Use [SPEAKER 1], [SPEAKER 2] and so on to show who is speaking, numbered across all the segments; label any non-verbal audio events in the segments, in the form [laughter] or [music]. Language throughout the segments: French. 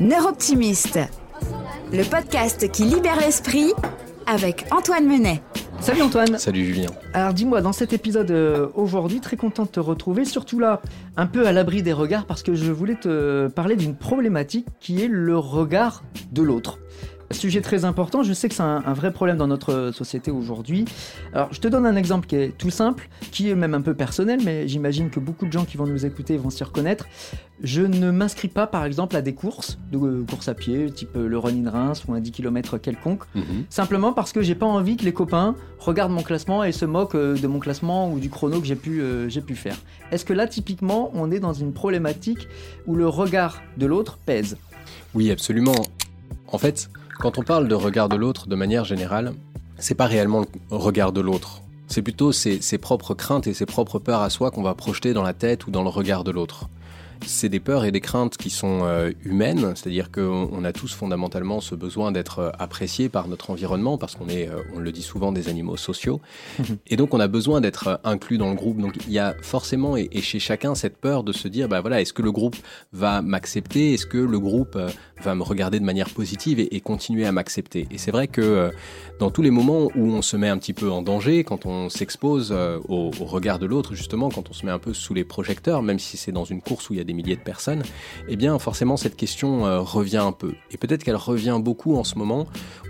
[SPEAKER 1] Neuroptimiste, le podcast qui libère l'esprit avec Antoine Menet.
[SPEAKER 2] Salut Antoine.
[SPEAKER 3] Salut Julien.
[SPEAKER 2] Alors dis-moi, dans cet épisode euh, aujourd'hui, très content de te retrouver, surtout là, un peu à l'abri des regards, parce que je voulais te parler d'une problématique qui est le regard de l'autre. Sujet très important, je sais que c'est un, vrai problème dans notre société aujourd'hui. Alors je te donne un exemple qui est tout simple, qui est même un peu personnel, mais j'imagine que beaucoup de gens qui vont nous écouter vont s'y reconnaître. Je ne m'inscris pas par exemple à des courses, de euh, courses à pied, type euh, le Run in Reims ou un 10 km quelconque, mhm. simplement parce que j'ai pas envie que les copains regardent mon classement et se moquent euh, de mon classement ou du chrono que j'ai pu, j'ai pu faire. Est-ce que là typiquement on est dans une problématique où le regard de l'autre pèse?
[SPEAKER 3] Oui absolument. En fait, quand on parle de regard de l'autre de manière générale, c'est pas réellement le regard de l'autre. C'est plutôt ses, ses, propres craintes et ses propres peurs à soi qu'on va projeter dans la tête ou dans le regard de l'autre c'est des peurs et des craintes qui sont euh, humaines, c'est-à-dire qu'on a tous fondamentalement ce besoin d'être euh, apprécié par notre environnement, parce qu'on est, euh, on le dit souvent, des animaux sociaux, [laughs] et donc on a besoin d'être inclus dans le groupe. Donc il y a forcément, et, chez chacun, cette peur de se dire, bah voilà, est-ce que le groupe va m'accepter, est-ce que le groupe va me regarder de manière positive et, continuer à m'accepter. Et c'est vrai que dans tous les moments où on se met un petit peu en danger, quand on s'expose au, au regard de l'autre, justement, quand on se met un peu sous les projecteurs, même si c'est dans une course où il y a des milliers de personnes, eh bien forcément cette question euh, revient un peu. Et peut-être qu'elle revient beaucoup en ce moment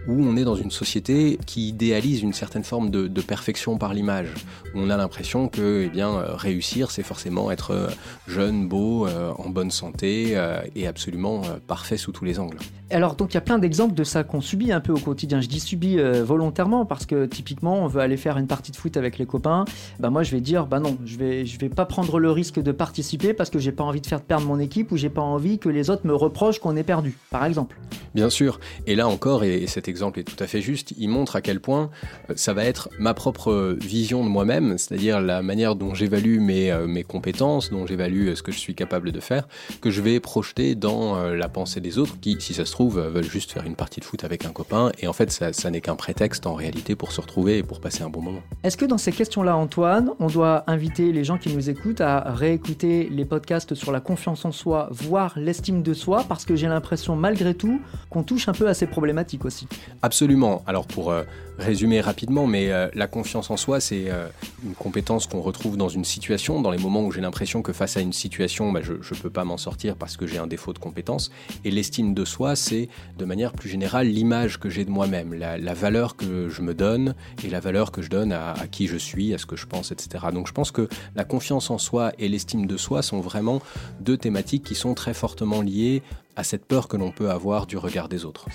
[SPEAKER 3] où on est dans une société qui idéalise une certaine forme de, perfection par l'image, on a l'impression que eh bien, euh, réussir, c'est forcément être euh, jeune, beau, en bonne santé et absolument parfait sous tous les angles.
[SPEAKER 2] Alors donc il y a plein d'exemples de ça qu'on subit un peu au quotidien. Je dis subit volontairement parce que typiquement on veut aller faire une partie de foot avec les copains. Bah moi je vais dire bah non, je vais je vais pas prendre le risque de participer parce que j'ai pas envie de faire perdre mon équipe ou j'ai pas envie que les autres me reprochent qu'on ait perdu, par exemple.
[SPEAKER 3] Bien sûr. Et là encore, et cet exemple est tout à fait juste, il montre à quel point euh, ça va être ma propre vision de moi-même, c'est-à-dire la manière dont j'évalue mes, euh, mes compétences, dont j'évalue euh, ce que je suis capable de faire, que je vais projeter dans la pensée des autres qui, si ça se trouve, veulent juste faire une partie de foot avec un copain. Et en fait, ça, ça n'est qu'un prétexte en réalité pour se retrouver et pour passer un bon moment.
[SPEAKER 2] Est-ce que dans ces questions-là, Antoine, on doit inviter les gens qui nous écoutent à réécouter les podcasts sur la confiance en soi, voire l'estime de soi, parce que j'ai l'impression malgré tout qu'on touche un peu à ces problématiques aussi.
[SPEAKER 3] Absolument. Alors pour euh, résumer rapidement, mais euh, la confiance en soi, c'est euh, une compétence qu'on retrouve dans une situation, dans les moments où j'ai l'impression que face à une situation, bah, je ne peux pas m'en sortir parce que j'ai un défaut de compétence. Et l'estime de soi, c'est de manière plus générale l'image que j'ai de moi-même, la, valeur que je me donne et la valeur que je donne à, à qui je suis, à ce que je pense, etc. Donc je pense que la confiance en soi et l'estime de soi sont vraiment deux thématiques qui sont très fortement liées à cette peur que l'on peut avoir du regard des autres.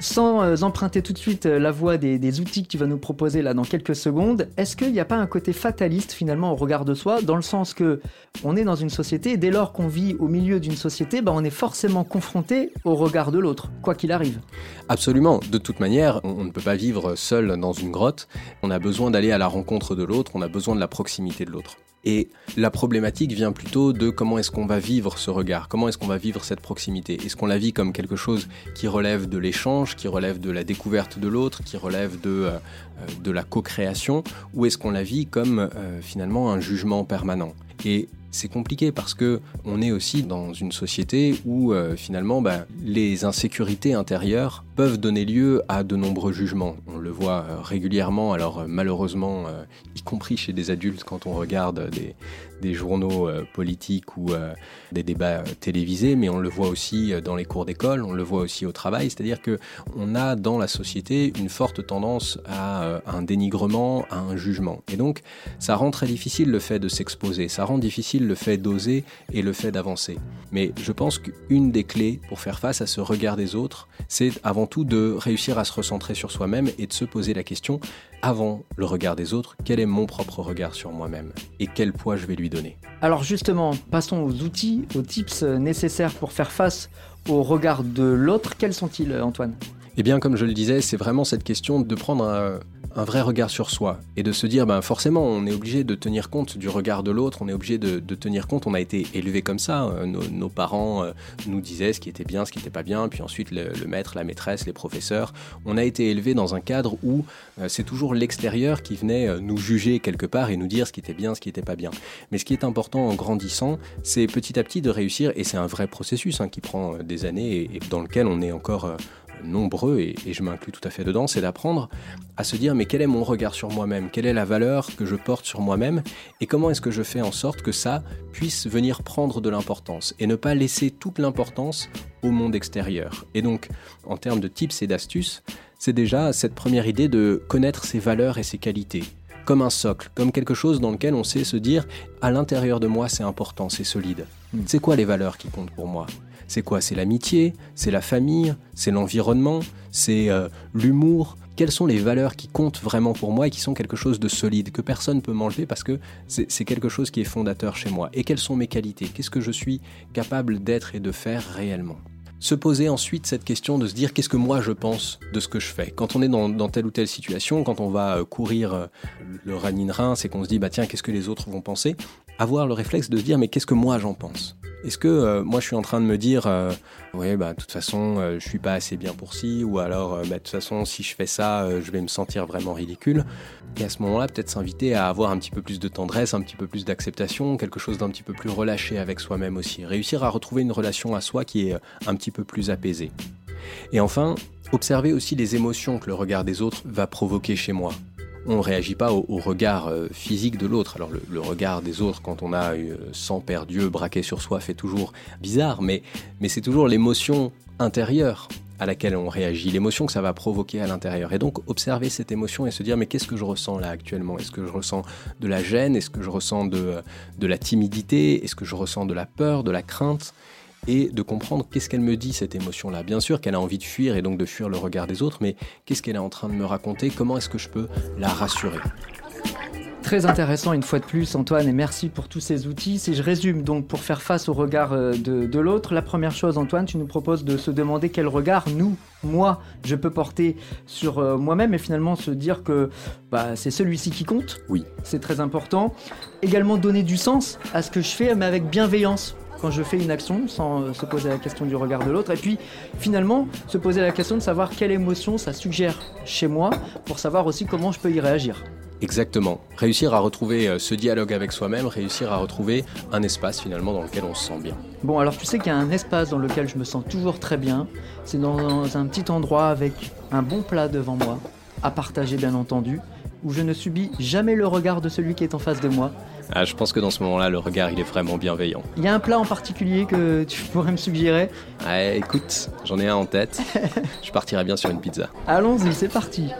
[SPEAKER 2] Sans euh, emprunter tout de suite euh, la voie des, outils que tu vas nous proposer là dans quelques secondes, est-ce qu'il n'y a pas un côté fataliste finalement au regard de soi, dans le sens que on est dans une société dès lors qu'on vit au milieu d'une société, bah, on est forcément confronté au regard de l'autre, quoi qu'il arrive?
[SPEAKER 3] Absolument. De toute manière, on ne peut pas vivre seul dans une grotte. On a besoin d'aller à la rencontre de l'autre, on a besoin de la proximité de l'autre. Et la problématique vient plutôt de comment est-ce qu'on va vivre ce regard, comment est-ce qu'on va vivre cette proximité. Est-ce qu'on la vit comme quelque chose qui relève de l'échange, qui relève de la découverte de l'autre, qui relève de, euh, de la co-création, ou est-ce qu'on la vit comme euh, finalement un jugement permanent? C'est compliqué parce que on est aussi dans une société où euh, finalement bah, les insécurités intérieures peuvent donner lieu à de nombreux jugements. On le voit euh, régulièrement, alors euh, malheureusement, y compris chez des adultes quand on regarde des, journaux politiques ou des débats télévisés, mais on le voit aussi dans les cours d'école, on le voit aussi au travail, c'est-à-dire que on a dans la société une forte tendance à un dénigrement, à un jugement. Et donc ça rend très difficile le fait de s'exposer, ça rend difficile le fait d'oser et le fait d'avancer. Mais je pense qu'une des clés pour faire face à ce regard des autres, c'est avant tout de réussir à se recentrer sur soi-même et de se poser la question, avant le regard des autres, quel est mon propre regard sur moi-même et quel poids je vais lui donner?
[SPEAKER 2] Alors justement, passons aux outils, aux tips nécessaires pour faire face au regard de l'autre. Quels sont-ils, Antoine?
[SPEAKER 3] Eh bien, comme je le disais, c'est vraiment cette question de prendre un un vrai regard sur soi et de se dire ben forcément on est obligé de tenir compte du regard de l'autre, on est obligé de, tenir compte, on a été élevé comme ça, euh, nos, parents euh, nous disaient ce qui était bien, ce qui n'était pas bien, puis ensuite le, maître, la maîtresse, les professeurs, on a été élevé dans un cadre où euh, c'est toujours l'extérieur qui venait nous juger quelque part et nous dire ce qui était bien, ce qui n'était pas bien. Mais ce qui est important en grandissant, c'est petit à petit de réussir, et c'est un vrai processus hein, qui prend des années et, dans lequel on est encore nombreux, et, je m'inclus tout à fait dedans, c'est d'apprendre à se dire mais quel est mon regard sur moi-même, quelle est la valeur que je porte sur moi-même, et comment est-ce que je fais en sorte que ça puisse venir prendre de l'importance, et ne pas laisser toute l'importance au monde extérieur? Et donc, en termes de tips et d'astuces, c'est déjà cette première idée de connaître ses valeurs et ses qualités comme un socle, comme quelque chose dans lequel on sait se dire à l'intérieur de moi c'est important, c'est solide. Hmm. C'est quoi les valeurs qui comptent pour moi? C'est quoi? C'est l'amitié, c'est la famille, c'est l'environnement, c'est euh, l'humour? Quelles sont les valeurs qui comptent vraiment pour moi et qui sont quelque chose de solide, que personne ne peut m'enlever parce que c'est quelque chose qui est fondateur chez moi? Et quelles sont mes qualités? Qu'est-ce que je suis capable d'être et de faire réellement? Se poser ensuite cette question de se dire qu'est-ce que moi je pense de ce que je fais? Quand on est dans, telle ou telle situation, quand on va euh, courir euh, le running Reims et qu'on se dit bah tiens qu'est-ce que les autres vont penser, avoir le réflexe de se dire mais qu'est-ce que moi j'en pense? Est-ce que euh, moi je suis en train de me dire, euh, oui, bah, de toute façon, euh, je suis pas assez bien pour ci, ou alors, bah, de toute façon, si je fais ça, je vais me sentir vraiment ridicule. Et à ce moment-là, peut-être s'inviter à avoir un petit peu plus de tendresse, un petit peu plus d'acceptation, quelque chose d'un petit peu plus relâché avec soi-même aussi. Réussir à retrouver une relation à soi qui est un petit peu plus apaisée. Et enfin, observer aussi les émotions que le regard des autres va provoquer chez moi on réagit pas au, regard euh, physique de l'autre. Alors le, regard des autres, quand on a eu 100 père Dieu braqué sur soi, fait toujours bizarre, mais, c'est toujours l'émotion intérieure à laquelle on réagit, l'émotion que ça va provoquer à l'intérieur. Et donc observer cette émotion et se dire mais qu'est-ce que je ressens là actuellement? Est-ce que je ressens de la gêne? Est-ce que je ressens de la timidité? Est-ce que je ressens de la peur, de la crainte? Et de comprendre qu'est-ce qu'elle me dit cette émotion-là. Bien sûr qu'elle a envie de fuir et donc de fuir le regard des autres, mais qu'est-ce qu'elle est en train de me raconter? Comment est-ce que je peux la rassurer?
[SPEAKER 2] Très intéressant une fois de plus Antoine et merci pour tous ces outils. Si je résume donc pour faire face au regard euh, de, l'autre, la première chose Antoine, tu nous proposes de se demander quel regard nous, moi, je peux porter sur euh, moi-même et finalement se dire que bah, c'est celui-ci qui compte.
[SPEAKER 3] Oui.
[SPEAKER 2] C'est très important. Également donner du sens à ce que je fais mais avec bienveillance quand je fais une action sans euh, se poser la question du regard de l'autre. Et puis finalement, se poser la question de savoir quelle émotion ça suggère chez moi pour savoir aussi comment je peux y réagir.
[SPEAKER 3] Exactement. Réussir à retrouver euh, ce dialogue avec soi-même, réussir à retrouver un espace finalement dans lequel on se sent bien.
[SPEAKER 2] Bon, alors tu sais qu'il y a un espace dans lequel je me sens toujours très bien. C'est dans un petit endroit avec un bon plat devant moi, à partager bien entendu, où je ne subis jamais le regard de celui qui est en face de moi.
[SPEAKER 3] Ah, je pense que dans ce moment-là, le regard, il est vraiment bienveillant.
[SPEAKER 2] Il y a un plat en particulier que tu [laughs] pourrais me suggérer?
[SPEAKER 3] Ouais, écoute, j'en ai un en tête. [laughs] je partirai bien sur une pizza.
[SPEAKER 2] Allons-y, c'est parti.